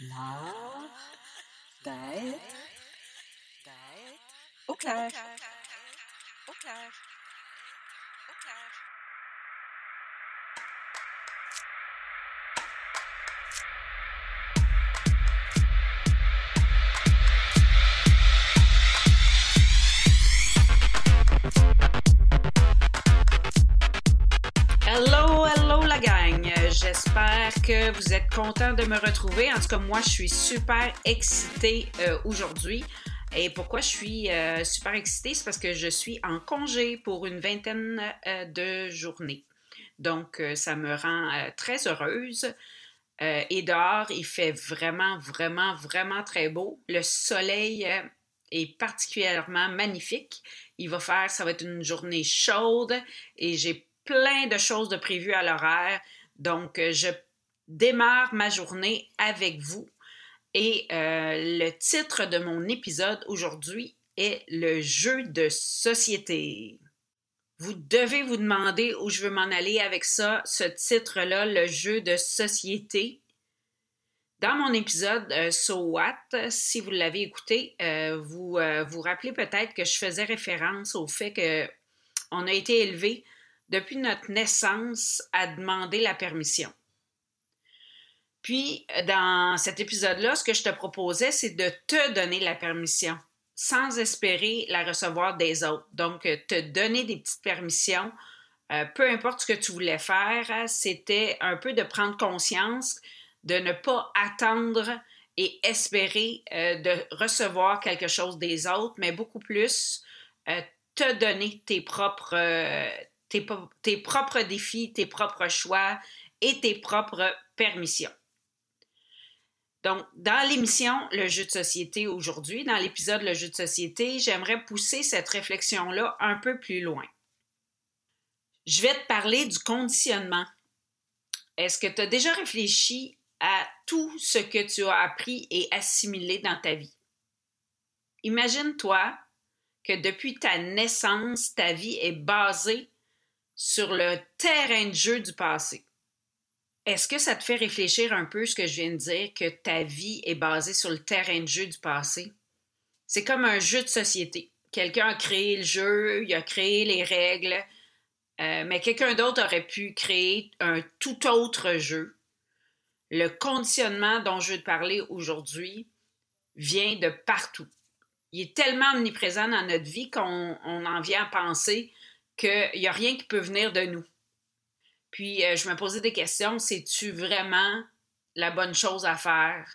L'art d'être au clair. Au Que vous êtes contents de me retrouver. En tout cas, moi, je suis super excitée euh, aujourd'hui. Et pourquoi je suis euh, super excitée? C'est parce que je suis en congé pour une vingtaine euh, de journées. Donc, ça me rend très heureuse. Et dehors, il fait vraiment, vraiment, vraiment très beau. Le soleil est particulièrement magnifique. Il va faire, ça va être une journée chaude et j'ai plein de choses de prévues à l'horaire. Donc, je démarre ma journée avec vous. Et euh, le titre de mon épisode aujourd'hui est le jeu de société. Vous devez vous demander où je veux m'en aller avec ça, ce titre-là, le jeu de société. Dans mon épisode euh, So What, si vous l'avez écouté, euh, vous vous rappelez peut-être que je faisais référence au fait que on a été élevé depuis notre naissance à demander la permission. Puis, dans cet épisode-là, ce que je te proposais, c'est de te donner la permission sans espérer la recevoir des autres. Donc, te donner des petites permissions, euh, peu importe ce que tu voulais faire, hein, c'était un peu de prendre conscience de ne pas attendre et espérer euh, de recevoir quelque chose des autres, mais beaucoup plus euh, te donner tes propres, euh, tes propres défis, tes propres choix et tes propres permissions. Donc, dans l'émission Le jeu de société aujourd'hui, dans l'épisode Le jeu de société, j'aimerais pousser cette réflexion-là un peu plus loin. Je vais te parler du conditionnement. Est-ce que tu as déjà réfléchi à tout ce que tu as appris et assimilé dans ta vie? Imagine-toi que depuis ta naissance, ta vie est basée sur le terrain de jeu du passé. Est-ce que ça te fait réfléchir un peu ce que je viens de dire, que ta vie est basée sur le terrain de jeu du passé? C'est comme un jeu de société. Quelqu'un a créé le jeu, il a créé les règles, euh, mais quelqu'un d'autre aurait pu créer un tout autre jeu. Le conditionnement dont je veux te parler aujourd'hui vient de partout. Il est tellement omniprésent dans notre vie qu'on on en vient à penser qu'il n'y a rien qui peut venir de nous. Puis euh, je me posais des questions, c'est-tu vraiment la bonne chose à faire?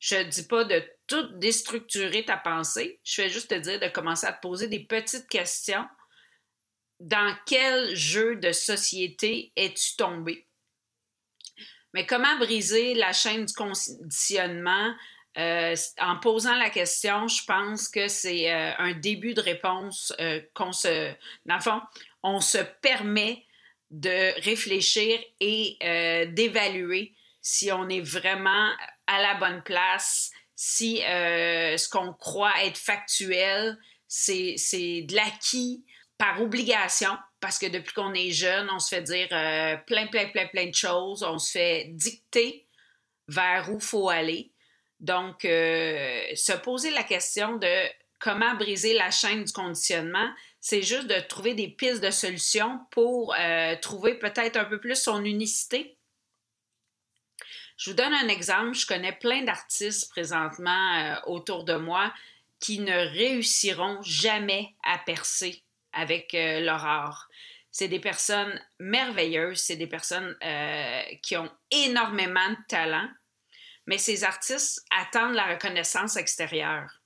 Je ne dis pas de tout déstructurer ta pensée, je vais juste te dire de commencer à te poser des petites questions. Dans quel jeu de société es-tu tombé? Mais comment briser la chaîne du conditionnement? Euh, en posant la question, je pense que c'est euh, un début de réponse qu'on se... Dans le fond, on se permet de réfléchir et euh, d'évaluer si on est vraiment à la bonne place, si euh, ce qu'on croit être factuel, c'est de l'acquis par obligation, parce que depuis qu'on est jeune, on se fait dire euh, plein, plein, plein, plein de choses, on se fait dicter vers où faut aller. Donc, se poser la question de comment briser la chaîne du conditionnement, c'est juste de trouver des pistes de solutions pour euh, trouver peut-être un peu plus son unicité. Je vous donne un exemple. Je connais plein d'artistes présentement euh, autour de moi qui ne réussiront jamais à percer avec euh, leur art. C'est des personnes merveilleuses, c'est des personnes euh, qui ont énormément de talent, mais ces artistes attendent la reconnaissance extérieure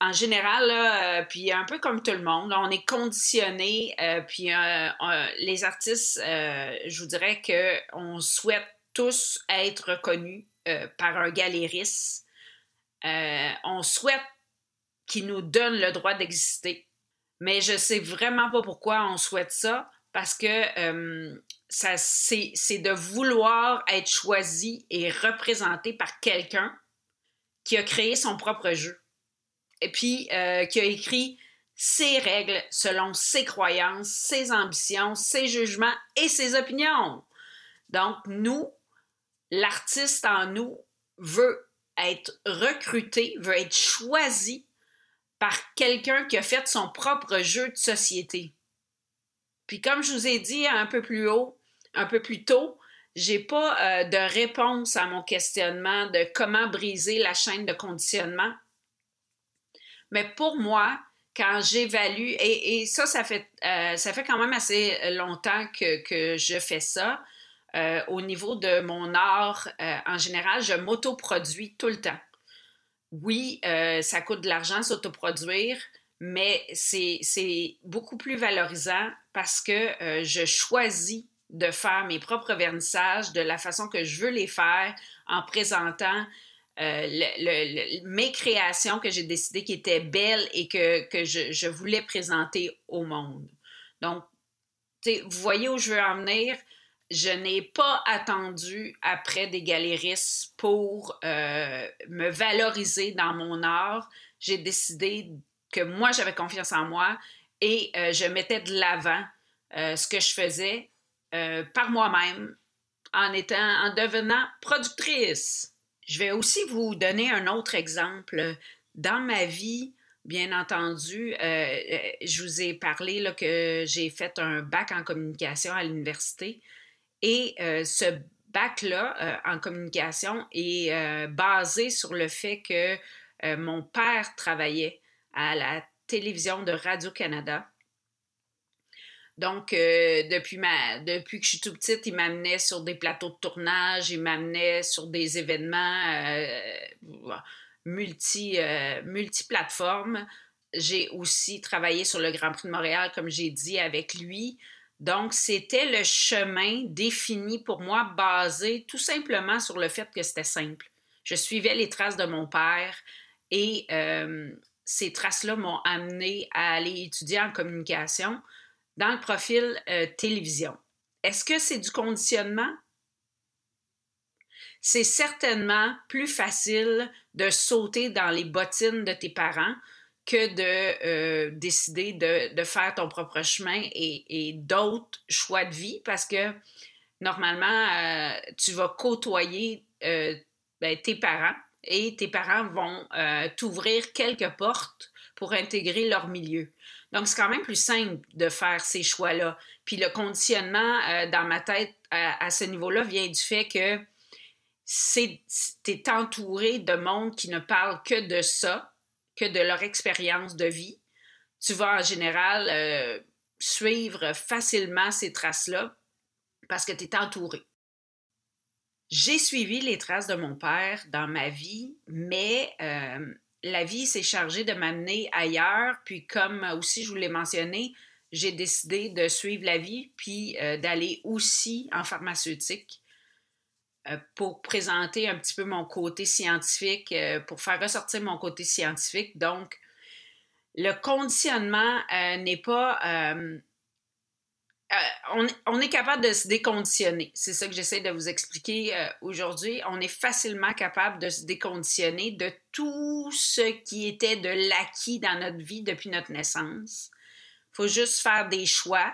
en général, euh, puis un peu comme tout le monde, on est conditionné, euh, puis euh, on- les artistes, je vous dirais qu'on souhaite tous être reconnus par un galériste. On souhaite qu'ils nous donnent le droit d'exister. Mais je sais vraiment pas pourquoi on souhaite ça, parce que c'est de vouloir être choisi et représenté par quelqu'un qui a créé son propre jeu et puis euh, qui a écrit ses règles selon ses croyances, ses ambitions, ses jugements et ses opinions. Donc, nous, l'artiste en nous veut être recruté, veut être choisi par quelqu'un qui a fait son propre jeu de société. Puis comme je vous ai dit un peu plus haut, un peu plus tôt, j'ai pas euh, de réponse à mon questionnement de comment briser la chaîne de conditionnement. Mais pour moi, quand j'évalue, et, ça, ça fait, euh, ça fait quand même assez longtemps que, que je fais ça, euh, au niveau de mon art en général, je m'autoproduis tout le temps. Oui, ça coûte de l'argent s'autoproduire, mais c'est beaucoup plus valorisant parce que je choisis de faire mes propres vernissages de la façon que je veux les faire en présentant euh, mes créations que j'ai décidé qui étaient belles et que, je, voulais présenter au monde. Donc, vous voyez où je veux en venir. Je n'ai pas attendu après des galéristes pour euh, me valoriser dans mon art. J'ai décidé que moi, j'avais confiance en moi et euh, je mettais de l'avant ce que je faisais par moi-même en étant, en devenant productrice. Je vais aussi vous donner un autre exemple. Dans ma vie, bien entendu, euh, euh, je vous ai parlé que j'ai fait un bac en communication à l'université et ce bac-là en communication est basé sur le fait que mon père travaillait à la télévision de Radio-Canada donc, euh, depuis, ma, depuis que je suis tout petite, il m'amenait sur des plateaux de tournage, il m'amenait sur des événements euh, multi, euh, multiplateformes. J'ai aussi travaillé sur le Grand Prix de Montréal, comme j'ai dit, avec lui. Donc, c'était le chemin défini pour moi, basé tout simplement sur le fait que c'était simple. Je suivais les traces de mon père et ces traces-là m'ont amené à aller étudier en communication dans le profil euh, télévision. Est-ce que c'est du conditionnement? C'est certainement plus facile de sauter dans les bottines de tes parents que de euh, décider de, faire ton propre chemin et, d'autres choix de vie parce que normalement, euh, tu vas côtoyer ben, tes parents et tes parents vont t'ouvrir quelques portes pour intégrer leur milieu. Donc, c'est quand même plus simple de faire ces choix-là. Puis le conditionnement euh, dans ma tête à, ce niveau-là vient du fait que tu es entouré de monde qui ne parle que de ça, que de leur expérience de vie. Tu vas en général euh, suivre facilement ces traces-là parce que tu es entouré. J'ai suivi les traces de mon père dans ma vie, mais euh, la vie s'est chargée de m'amener ailleurs. Puis comme aussi je vous l'ai mentionné, j'ai décidé de suivre la vie puis euh, d'aller aussi en pharmaceutique euh, pour présenter un petit peu mon côté scientifique, euh, pour faire ressortir mon côté scientifique. Donc, le conditionnement n'est pas euh, on, est capable de se déconditionner. C'est ça que j'essaie de vous expliquer euh, aujourd'hui. On est facilement capable de se déconditionner de tout ce qui était de l'acquis dans notre vie depuis notre naissance. Il faut juste faire des choix,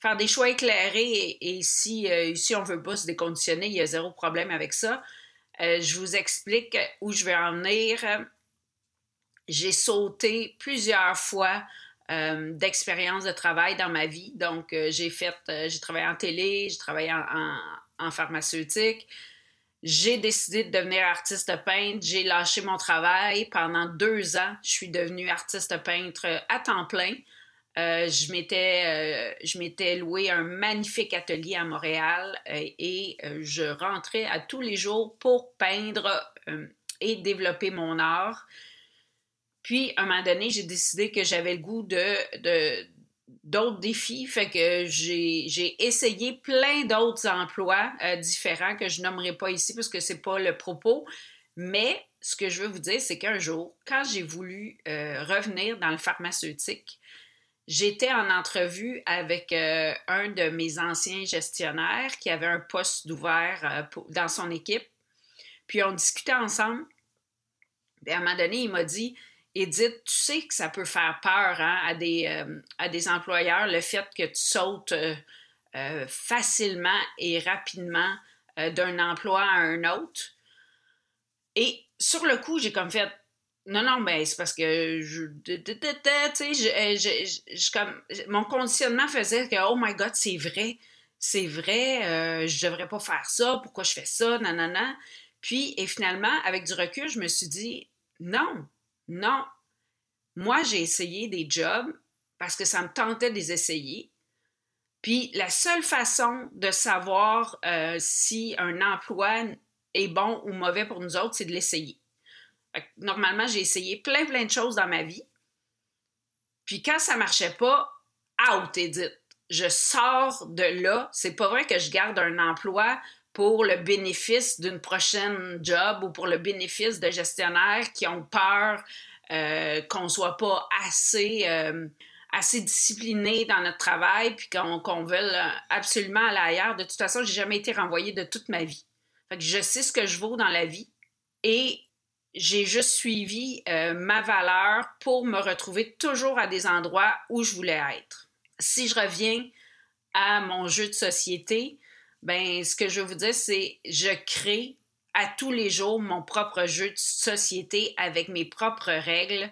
faire des choix éclairés et, si, euh, si on ne veut pas se déconditionner, il y a zéro problème avec ça. je vous explique où je vais en venir. J'ai sauté plusieurs fois euh, d'expérience de travail dans ma vie. Donc, euh, j'ai fait, euh, j'ai travaillé en télé, j'ai travaillé en, pharmaceutique. J'ai décidé de devenir artiste peintre. J'ai lâché mon travail. Pendant deux ans, je suis devenue artiste peintre à temps plein. je m'étais je m'étais loué un magnifique atelier à Montréal et je rentrais à tous les jours pour peindre et développer mon art. Puis, à un moment donné, j'ai décidé que j'avais le goût de, d'autres défis. Fait que j'ai essayé plein d'autres emplois euh, différents que je nommerai pas ici parce que c'est pas le propos. Mais ce que je veux vous dire, c'est qu'un jour, quand j'ai voulu euh, revenir dans le pharmaceutique, j'étais en entrevue avec euh, un de mes anciens gestionnaires qui avait un poste d'ouvert dans son équipe. Puis on discutait ensemble. Et à un moment donné, il m'a dit Edith, tu sais que ça peut faire peur hein, à, des, euh, à des employeurs, le fait que tu sautes euh, euh, facilement et rapidement d'un emploi à un autre. Et sur le coup, j'ai comme fait non, non, ben c'est parce que je, sais, comme, mon conditionnement faisait que, oh my God, c'est vrai, c'est vrai, je devrais pas faire ça, pourquoi je fais ça, nanana. Puis, et finalement, avec du recul, je me suis dit, non, non. Moi, j'ai essayé des jobs parce que ça me tentait de les essayer. Puis, la seule façon de savoir euh, si un emploi est bon ou mauvais pour nous autres, c'est de l'essayer. Normalement, j'ai essayé plein, plein de choses dans ma vie. Puis quand ça marchait pas, out, Edith. Je sors de là. C'est pas vrai que je garde un emploi pour le bénéfice d'une prochaine job ou pour le bénéfice de gestionnaires qui ont peur euh, qu'on soit pas assez, euh, assez discipliné dans notre travail puis qu'on qu veuille absolument aller ailleurs. De toute façon, j'ai jamais été renvoyée de toute ma vie. Fait que je sais ce que je vaux dans la vie et j'ai juste suivi euh, ma valeur pour me retrouver toujours à des endroits où je voulais être. Si je reviens à mon jeu de société, ben ce que je veux vous dire, c'est je crée à tous les jours mon propre jeu de société avec mes propres règles.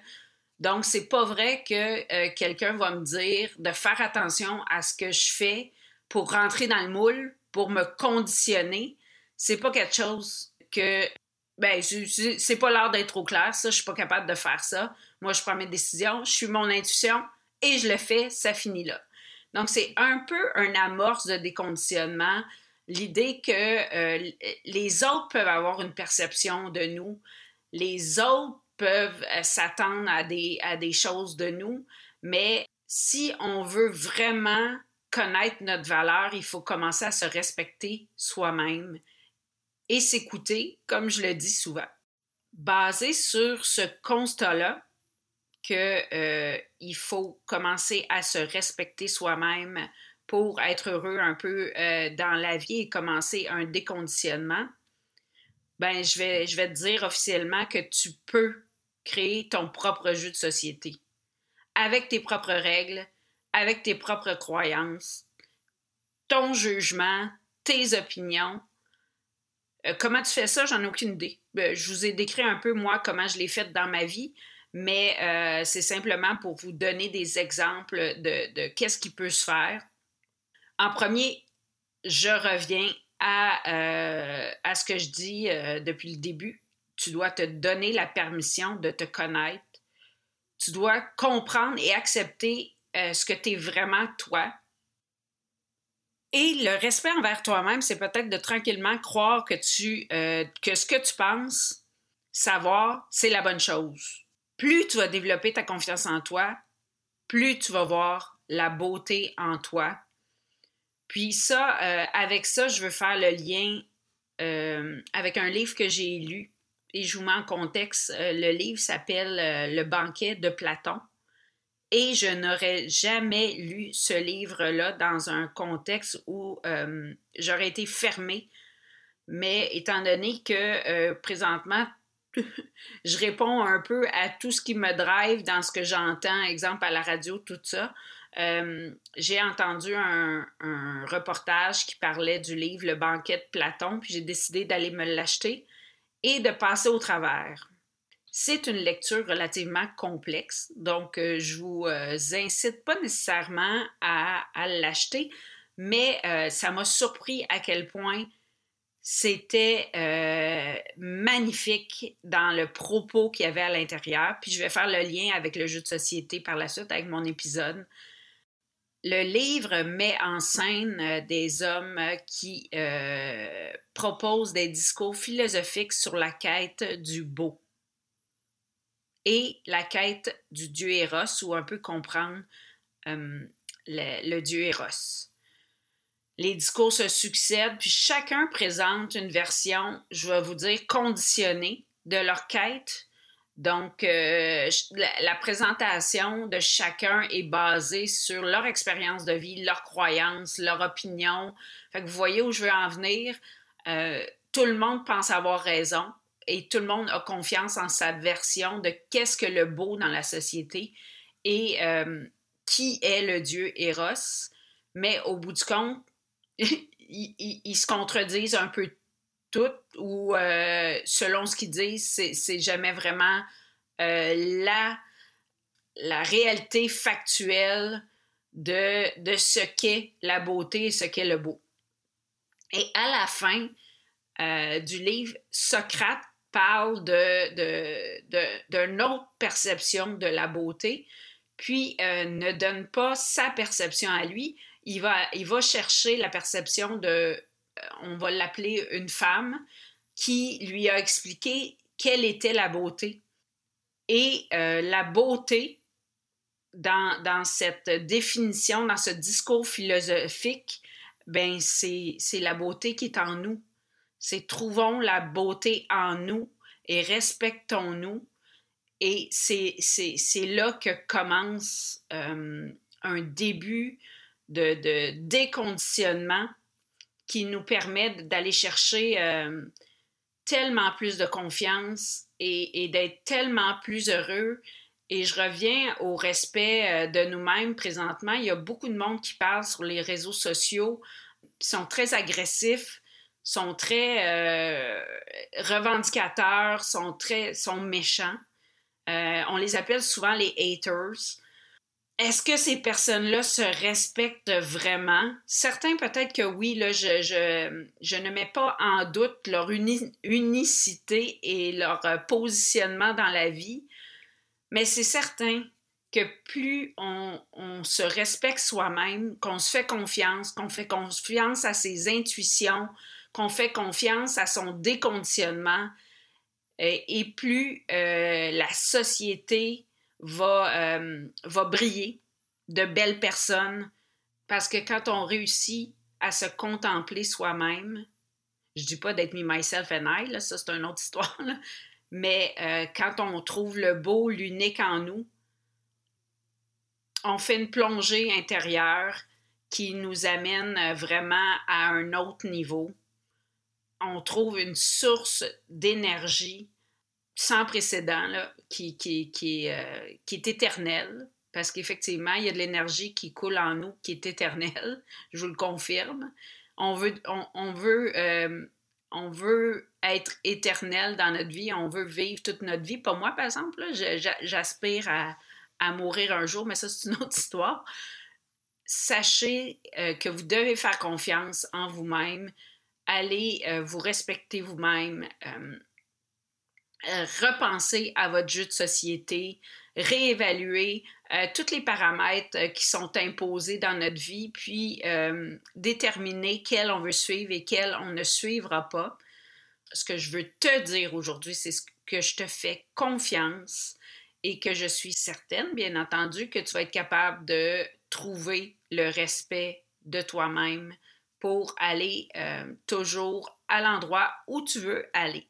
Donc, c'est pas vrai que euh, quelqu'un va me dire de faire attention à ce que je fais pour rentrer dans le moule, pour me conditionner. C'est pas quelque chose que ben, c'est pas l'heure d'être trop clair, ça, je suis pas capable de faire ça. Moi, je prends mes décisions, je suis mon intuition et je le fais, ça finit là. Donc, c'est un peu un amorce de déconditionnement, l'idée que euh, les autres peuvent avoir une perception de nous, les autres peuvent euh, s'attendre à des, à des choses de nous, mais si on veut vraiment connaître notre valeur, il faut commencer à se respecter soi-même et s'écouter, comme je le dis souvent. Basé sur ce constat-là, qu'il euh, faut commencer à se respecter soi-même pour être heureux un peu euh, dans la vie et commencer un déconditionnement, ben je vais, je vais te dire officiellement que tu peux créer ton propre jeu de société avec tes propres règles, avec tes propres croyances, ton jugement, tes opinions, euh, comment tu fais ça? J'en ai aucune idée. Euh, je vous ai décrit un peu, moi, comment je l'ai fait dans ma vie, mais euh, c'est simplement pour vous donner des exemples de, qu'est-ce qui peut se faire. En premier, je reviens à, à ce que je dis depuis le début. Tu dois te donner la permission de te connaître. Tu dois comprendre et accepter ce que tu es vraiment toi, et le respect envers toi-même, c'est peut-être de tranquillement croire que tu euh, que ce que tu penses, savoir, c'est la bonne chose. Plus tu vas développer ta confiance en toi, plus tu vas voir la beauté en toi. Puis ça, euh, avec ça, je veux faire le lien euh, avec un livre que j'ai lu et je vous mets en contexte. le livre s'appelle Le banquet de Platon. Et je n'aurais jamais lu ce livre-là dans un contexte où euh, j'aurais été fermée. Mais étant donné que euh, présentement, je réponds un peu à tout ce qui me drive dans ce que j'entends, exemple à la radio, tout ça. Euh, j'ai entendu un, reportage qui parlait du livre Le banquet de Platon, puis j'ai décidé d'aller me l'acheter et de passer au travers. C'est une lecture relativement complexe, donc euh, je vous euh, incite pas nécessairement à, l'acheter, mais ça m'a surpris à quel point c'était magnifique dans le propos qu'il y avait à l'intérieur. Puis je vais faire le lien avec le jeu de société par la suite avec mon épisode. Le livre met en scène des hommes qui proposent des discours philosophiques sur la quête du beau et la quête du dieu Eros, ou un peu comprendre euh, le, dieu Eros. Les discours se succèdent, puis chacun présente une version, je vais vous dire, conditionnée de leur quête. Donc, euh, la, présentation de chacun est basée sur leur expérience de vie, leurs croyances, leur opinion. Fait que vous voyez où je veux en venir. Euh, tout le monde pense avoir raison et tout le monde a confiance en sa version de qu'est-ce que le beau dans la société et euh, qui est le dieu Eros. Mais au bout du compte, ils, se contredisent un peu toutes ou selon ce qu'ils disent, c'est jamais vraiment la, la réalité factuelle de, de ce qu'est la beauté et ce qu'est le beau. Et à la fin euh, du livre, Socrate parle d'une de, autre perception de la beauté, puis euh, ne donne pas sa perception à lui. Il va, il va chercher la perception de, euh, on va l'appeler une femme, qui lui a expliqué quelle était la beauté. Et la beauté, dans, dans, cette définition, dans ce discours philosophique, ben c'est la beauté qui est en nous. C'est trouvons la beauté en nous et respectons-nous. Et c'est là que commence euh, un début de, déconditionnement qui nous permet d'aller chercher euh, tellement plus de confiance et, d'être tellement plus heureux et je reviens au respect euh, de nous-mêmes présentement. Il y a beaucoup de monde qui parle sur les réseaux sociaux, qui sont très agressifs, sont très euh, revendicateurs, sont très sont méchants. On les appelle souvent les haters. Est-ce que ces personnes-là se respectent vraiment? Certains peut-être que oui, là, je, je, je, ne mets pas en doute leur unicité et leur positionnement dans la vie, mais c'est certain que plus on, se respecte soi-même, qu'on se fait confiance, qu'on fait confiance à ses intuitions, qu'on fait confiance à son déconditionnement, euh, et, plus euh, la société va, euh, va briller de belles personnes. Parce que quand on réussit à se contempler soi-même, je dis pas d'être me, myself and I, là, ça c'est une autre histoire, mais euh, quand on trouve le beau, l'unique en nous, on fait une plongée intérieure qui nous amène euh, vraiment à un autre niveau. On trouve une source d'énergie sans précédent là, qui, qui, qui, euh, qui est éternelle, parce qu'effectivement, il y a de l'énergie qui coule en nous qui est éternelle, je vous le confirme. On veut, on, on veut on veut être éternel dans notre vie, on veut vivre toute notre vie. Pas moi, par exemple, j'aspire à, mourir un jour, mais ça, c'est une autre histoire. Sachez euh, que vous devez faire confiance en vous-même, allez euh, vous respecter vous-même, euh, repenser à votre jeu de société, réévaluer tous les paramètres qui sont imposés dans notre vie, puis déterminer quels on veut suivre et quels on ne suivra pas ce que je veux te dire aujourd'hui, c'est que je te fais confiance et que je suis certaine, bien entendu, que tu vas être capable de trouver le respect de toi-même pour aller euh, toujours à l'endroit où tu veux aller.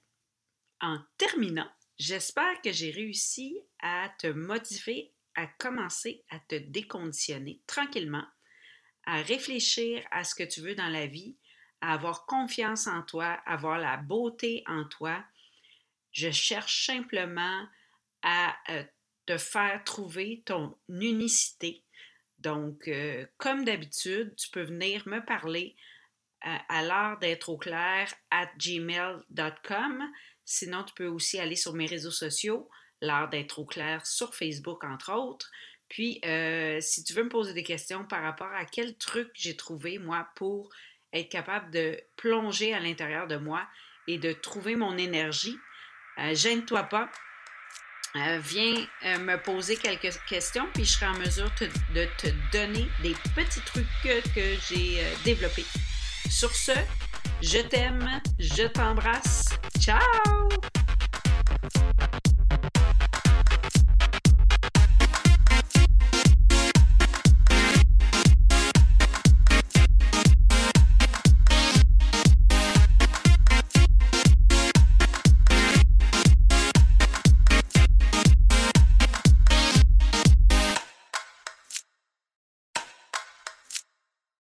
En terminant, j'espère que j'ai réussi à te motiver à commencer à te déconditionner tranquillement, à réfléchir à ce que tu veux dans la vie à avoir confiance en toi, à avoir la beauté en toi. Je cherche simplement à euh, te faire trouver ton unicité. Donc, euh, comme d'habitude, tu peux venir me parler euh, à l'heure d'être au clair at gmail.com. Sinon, tu peux aussi aller sur mes réseaux sociaux, l'heure d'être au clair sur Facebook, entre autres. Puis, si tu veux me poser des questions par rapport à quel truc j'ai trouvé, moi, pour être capable de plonger à l'intérieur de moi et de trouver mon énergie. Euh, gêne-toi pas. Euh, viens euh, me poser quelques questions, puis je serai en mesure de te donner des petits trucs que j'ai développés. Sur ce, je t'aime, je t'embrasse. Ciao!